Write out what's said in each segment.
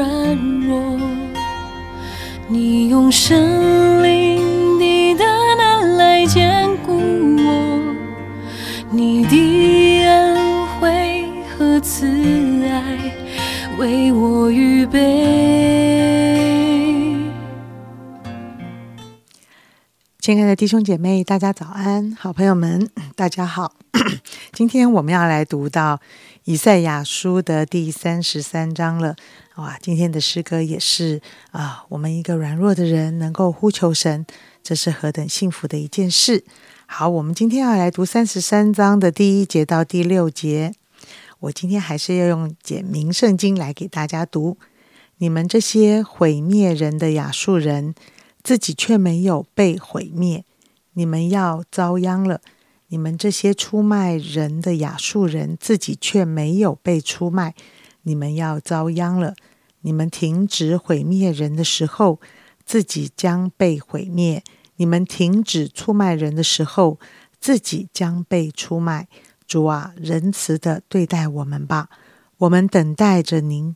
软弱，你用神灵你的能来坚固我，你的恩惠和慈爱为我预备。亲爱的弟兄姐妹，大家早安！好朋友们，大家好。今天我们要来读到以赛亚书的第三十三章了。哇，今天的诗歌也是啊，我们一个软弱的人能够呼求神，这是何等幸福的一件事！好，我们今天要来读三十三章的第一节到第六节。我今天还是要用简明圣经来给大家读。你们这些毁灭人的亚述人。自己却没有被毁灭，你们要遭殃了。你们这些出卖人的亚述人，自己却没有被出卖，你们要遭殃了。你们停止毁灭人的时候，自己将被毁灭；你们停止出卖人的时候，自己将被出卖。主啊，仁慈的对待我们吧，我们等待着您。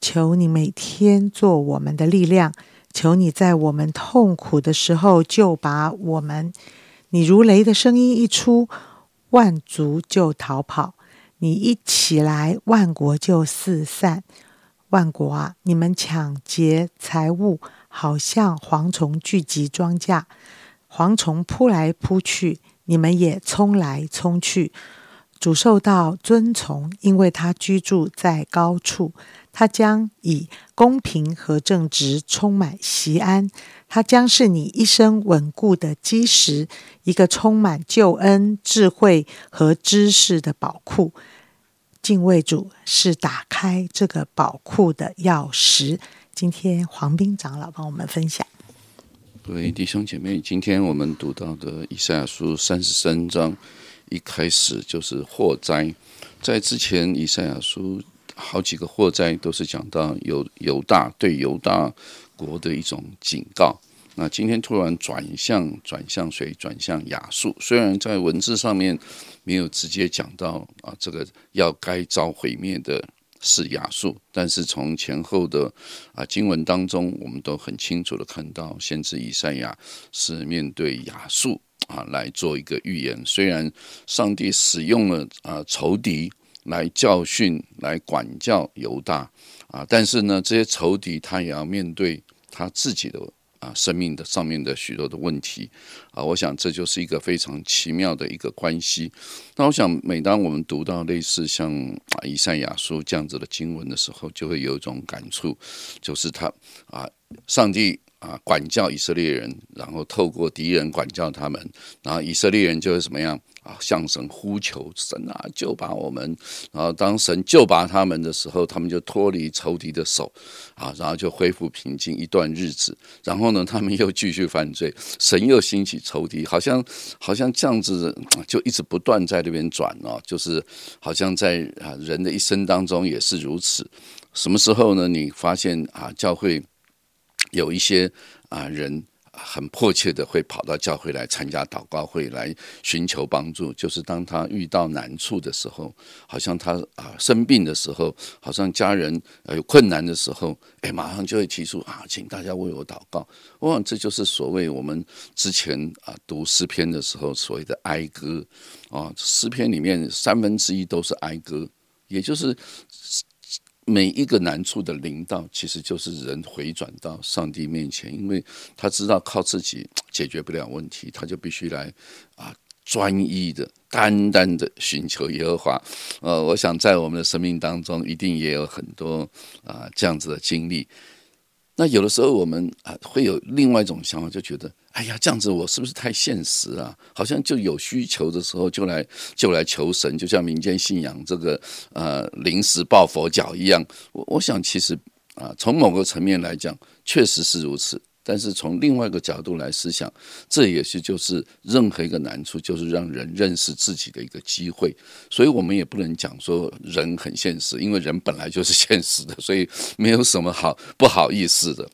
求你每天做我们的力量。求你在我们痛苦的时候救拔我们。你如雷的声音一出，万族就逃跑；你一起来，万国就四散。万国啊，你们抢劫财物，好像蝗虫聚集庄稼，蝗虫扑来扑去，你们也冲来冲去。主受到尊崇，因为他居住在高处。它将以公平和正直充满西安，它将是你一生稳固的基石，一个充满救恩、智慧和知识的宝库。敬畏主是打开这个宝库的钥匙。今天黄斌长老帮我们分享。各位弟兄姐妹，今天我们读到的以赛亚书三十三章一开始就是祸灾，在之前以赛亚书。好几个祸灾都是讲到犹犹大对犹大国的一种警告。那今天突然转向转向谁？转向亚述。虽然在文字上面没有直接讲到啊，这个要该遭毁灭的是亚述，但是从前后的啊经文当中，我们都很清楚的看到，先知以赛亚是面对亚述啊来做一个预言。虽然上帝使用了啊仇敌。来教训、来管教犹大啊！但是呢，这些仇敌他也要面对他自己的啊生命的上面的许多的问题啊！我想这就是一个非常奇妙的一个关系。那我想，每当我们读到类似像啊以赛亚书这样子的经文的时候，就会有一种感触，就是他啊，上帝。啊，管教以色列人，然后透过敌人管教他们，然后以色列人就会怎么样啊？向神呼求，神啊，救拔我们！然后当神救拔他们的时候，他们就脱离仇敌的手，啊，然后就恢复平静一段日子。然后呢，他们又继续犯罪，神又兴起仇敌，好像好像这样子，就一直不断在那边转哦，就是好像在啊人的一生当中也是如此。什么时候呢？你发现啊，教会。有一些啊人很迫切的会跑到教会来参加祷告会，来寻求帮助。就是当他遇到难处的时候，好像他啊生病的时候，好像家人有困难的时候，哎，马上就会提出啊，请大家为我祷告。我想这就是所谓我们之前啊读诗篇的时候所谓的哀歌啊，诗篇里面三分之一都是哀歌，也就是。每一个难处的临到，其实就是人回转到上帝面前，因为他知道靠自己解决不了问题，他就必须来啊专一的、单单的寻求耶和华。呃，我想在我们的生命当中，一定也有很多啊这样子的经历。那有的时候我们啊会有另外一种想法，就觉得。哎呀，这样子我是不是太现实啊？好像就有需求的时候就来就来求神，就像民间信仰这个呃临时抱佛脚一样。我我想其实啊，从某个层面来讲，确实是如此。但是从另外一个角度来思想，这也许就是任何一个难处，就是让人认识自己的一个机会。所以我们也不能讲说人很现实，因为人本来就是 现实的，所以没有什么好不好意思的。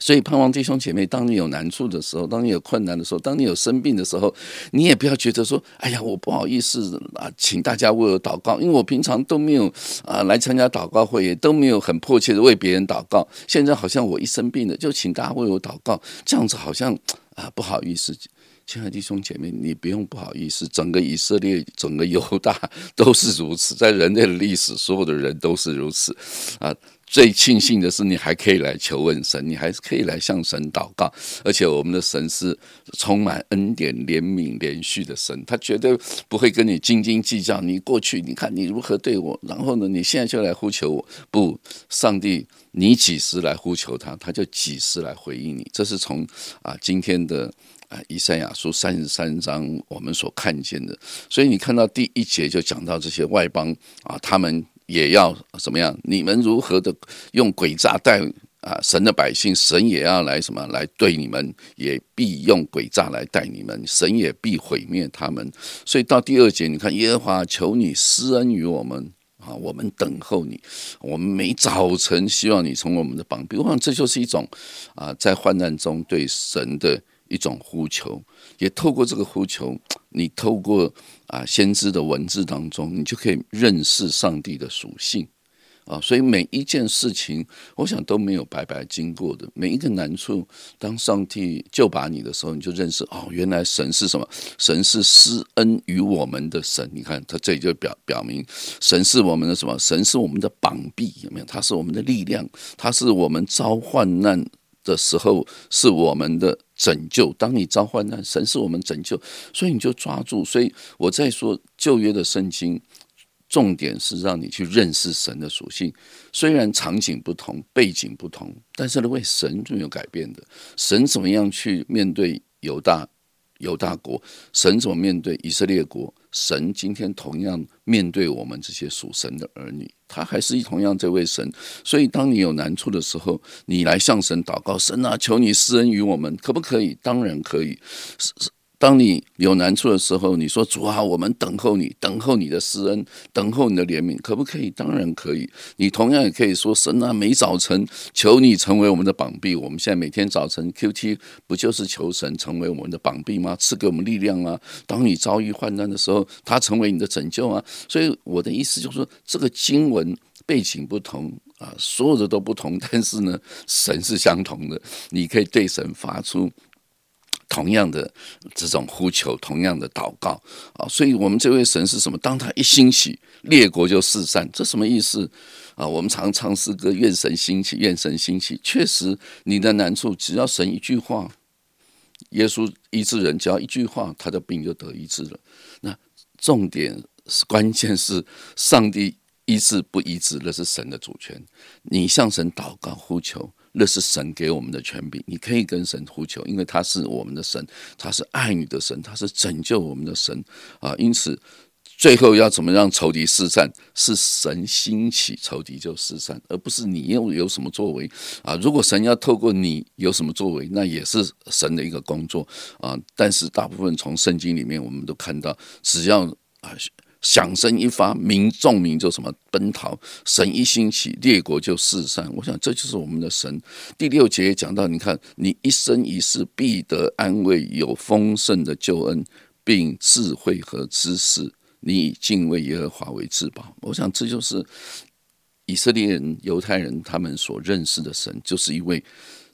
所以，盼望弟兄姐妹，当你有难处的时候，当你有困难的时候，当你有生病的时候，你也不要觉得说：“哎呀，我不好意思啊，请大家为我祷告。”因为我平常都没有啊来参加祷告会，也都没有很迫切的为别人祷告。现在好像我一生病了，就请大家为我祷告，这样子好像啊不好意思。亲爱的弟兄姐妹，你不用不好意思，整个以色列、整个犹大都是如此，在人类的历史，所有的人都是如此啊。最庆幸的是，你还可以来求问神，你还是可以来向神祷告，而且我们的神是充满恩典、怜悯、连续的神，他绝对不会跟你斤斤计较。你过去你看你如何对我，然后呢，你现在就来呼求我，不，上帝，你几时来呼求他，他就几时来回应你。这是从啊今天的啊以赛亚书三十三章我们所看见的。所以你看到第一节就讲到这些外邦啊，他们。也要怎么样？你们如何的用诡诈待啊神的百姓，神也要来什么来对你们，也必用诡诈来待你们，神也必毁灭他们。所以到第二节，你看耶和华求你施恩于我们啊，我们等候你，我们每早晨希望你从我们的膀臂。我想这就是一种啊，在患难中对神的一种呼求，也透过这个呼求。你透过啊先知的文字当中，你就可以认识上帝的属性啊，所以每一件事情，我想都没有白白经过的。每一个难处，当上帝救拔你的时候，你就认识哦，原来神是什么？神是施恩于我们的神。你看，他这里就表表明，神是我们的什么？神是我们的膀臂，有没有？他是我们的力量，他是我们遭患难。的时候是我们的拯救。当你遭患难，神是我们拯救，所以你就抓住。所以我在说旧约的圣经，重点是让你去认识神的属性。虽然场景不同，背景不同，但是呢，为神没有改变的。神怎么样去面对犹大？犹大国，神怎么面对以色列国？神今天同样面对我们这些属神的儿女，他还是同样这位神。所以，当你有难处的时候，你来向神祷告，神啊，求你施恩于我们，可不可以？当然可以。当你有难处的时候，你说主啊，我们等候你，等候你的施恩，等候你的怜悯，可不可以？当然可以。你同样也可以说神啊，每早晨求你成为我们的膀臂。我们现在每天早晨 Q T 不就是求神成为我们的膀臂吗？赐给我们力量啊！当你遭遇患难的时候，他成为你的拯救啊！所以我的意思就是说，这个经文背景不同啊，所有的都不同，但是呢，神是相同的。你可以对神发出。同样的这种呼求，同样的祷告啊，所以我们这位神是什么？当他一兴起，列国就四散，这什么意思啊？我们常唱诗歌，愿神兴起，愿神兴起。确实，你的难处，只要神一句话，耶稣医治人，只要一句话，他的病就得医治了。那重点是关键是上帝医治不医治，那是神的主权。你向神祷告呼求。那是神给我们的权柄，你可以跟神呼求，因为他是我们的神，他是爱你的神，他是拯救我们的神啊！因此，最后要怎么让仇敌四散？是神兴起，仇敌就四散，而不是你又有什么作为啊！如果神要透过你有什么作为，那也是神的一个工作啊！但是大部分从圣经里面，我们都看到，只要啊。响声一发，民众民就什么奔逃；神一兴起，列国就四散。我想这就是我们的神。第六节讲到，你看，你一生一世必得安慰，有丰盛的救恩，并智慧和知识。你以敬畏耶和华为至宝。我想这就是以色列人、犹太人他们所认识的神，就是一位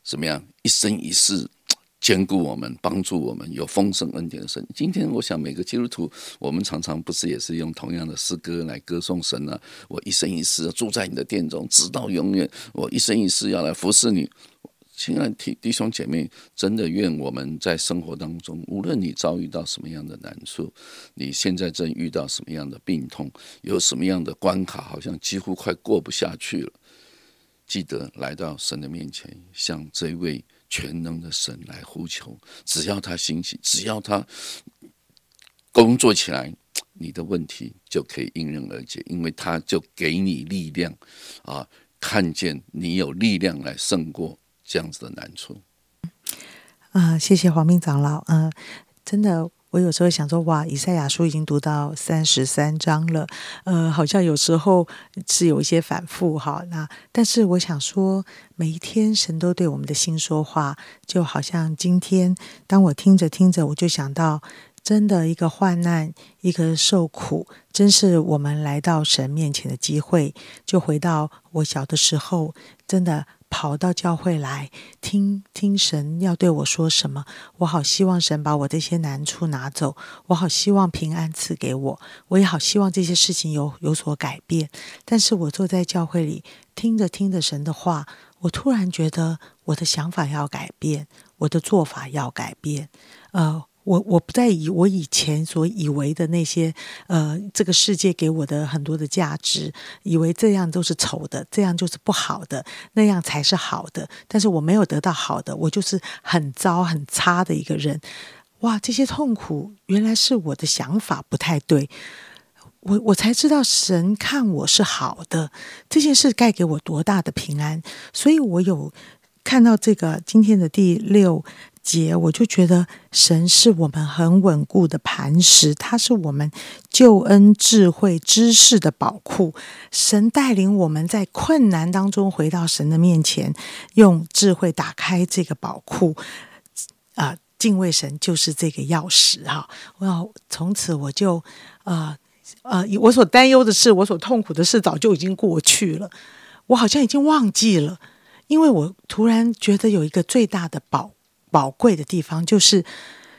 怎么样一生一世。兼顾我们，帮助我们，有丰盛恩典的神。今天，我想每个基督徒，我们常常不是也是用同样的诗歌来歌颂神呢？我一生一世住在你的殿中，直到永远。我一生一世要来服侍你，亲爱的弟兄姐妹，真的愿我们在生活当中，无论你遭遇到什么样的难处，你现在正遇到什么样的病痛，有什么样的关卡，好像几乎快过不下去了，记得来到神的面前，向这位。全能的神来呼求，只要他兴起，只要他工作起来，你的问题就可以迎刃而解，因为他就给你力量啊，看见你有力量来胜过这样子的难处。啊，谢谢黄明长老。啊，真的。我有时候想说，哇，以赛亚书已经读到三十三章了，呃，好像有时候是有一些反复哈。那但是我想说，每一天神都对我们的心说话，就好像今天，当我听着听着，我就想到。真的一个患难，一个受苦，真是我们来到神面前的机会。就回到我小的时候，真的跑到教会来听听神要对我说什么。我好希望神把我这些难处拿走，我好希望平安赐给我，我也好希望这些事情有有所改变。但是我坐在教会里听着听着神的话，我突然觉得我的想法要改变，我的做法要改变，呃。我我不再以我以前所以为的那些，呃，这个世界给我的很多的价值，以为这样都是丑的，这样就是不好的，那样才是好的。但是我没有得到好的，我就是很糟很差的一个人。哇，这些痛苦原来是我的想法不太对，我我才知道神看我是好的，这件事该给我多大的平安。所以我有看到这个今天的第六。节，我就觉得神是我们很稳固的磐石，他是我们救恩、智慧、知识的宝库。神带领我们在困难当中回到神的面前，用智慧打开这个宝库。啊，敬畏神就是这个钥匙哈！我要从此我就啊啊，我所担忧的事，我所痛苦的事，早就已经过去了。我好像已经忘记了，因为我突然觉得有一个最大的宝。宝贵的地方就是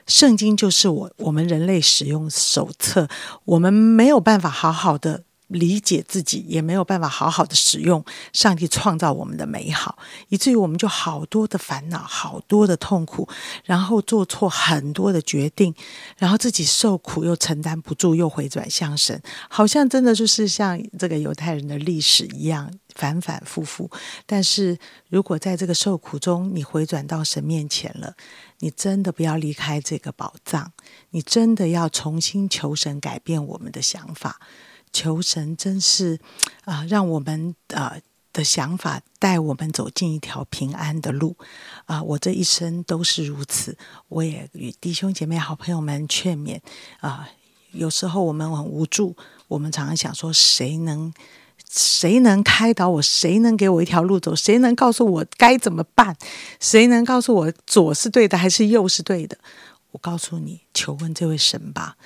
圣经，就是我我们人类使用手册。我们没有办法好好的理解自己，也没有办法好好的使用上帝创造我们的美好，以至于我们就好多的烦恼，好多的痛苦，然后做错很多的决定，然后自己受苦又承担不住，又回转向神，好像真的就是像这个犹太人的历史一样。反反复复，但是如果在这个受苦中，你回转到神面前了，你真的不要离开这个宝藏，你真的要重新求神改变我们的想法，求神真是啊，让我们啊的想法带我们走进一条平安的路啊！我这一生都是如此，我也与弟兄姐妹、好朋友们劝勉啊，有时候我们很无助，我们常常想说，谁能？谁能开导我？谁能给我一条路走？谁能告诉我该怎么办？谁能告诉我左是对的还是右是对的？我告诉你，求问这位神吧。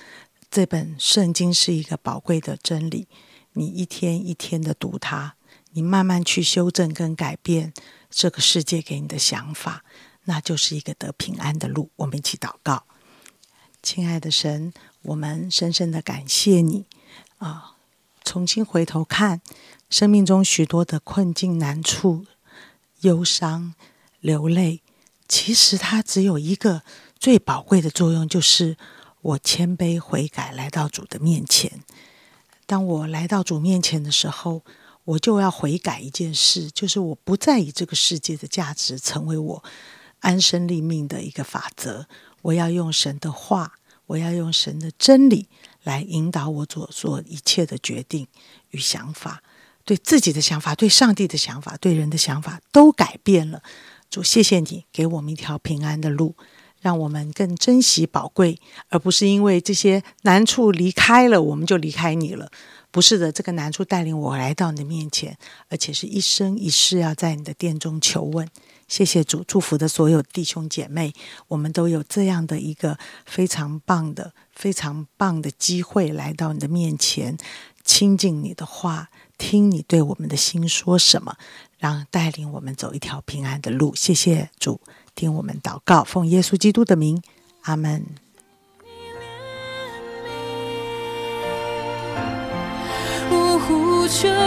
这本圣经是一个宝贵的真理，你一天一天的读它，你慢慢去修正跟改变这个世界给你的想法，那就是一个得平安的路。我们一起祷告，亲爱的神，我们深深的感谢你啊。重新回头看生命中许多的困境、难处、忧伤、流泪，其实它只有一个最宝贵的作用，就是我谦卑悔改，来到主的面前。当我来到主面前的时候，我就要悔改一件事，就是我不再以这个世界的价值成为我安身立命的一个法则。我要用神的话，我要用神的真理。来引导我做做一切的决定与想法，对自己的想法、对上帝的想法、对人的想法都改变了。主，谢谢你给我们一条平安的路，让我们更珍惜宝贵，而不是因为这些难处离开了我们就离开你了。不是的，这个难处带领我来到你的面前，而且是一生一世要在你的殿中求问。谢谢主，祝福的所有弟兄姐妹，我们都有这样的一个非常棒的、非常棒的机会来到你的面前，亲近你的话，听你对我们的心说什么，让带领我们走一条平安的路。谢谢主，听我们祷告，奉耶稣基督的名，阿门。求。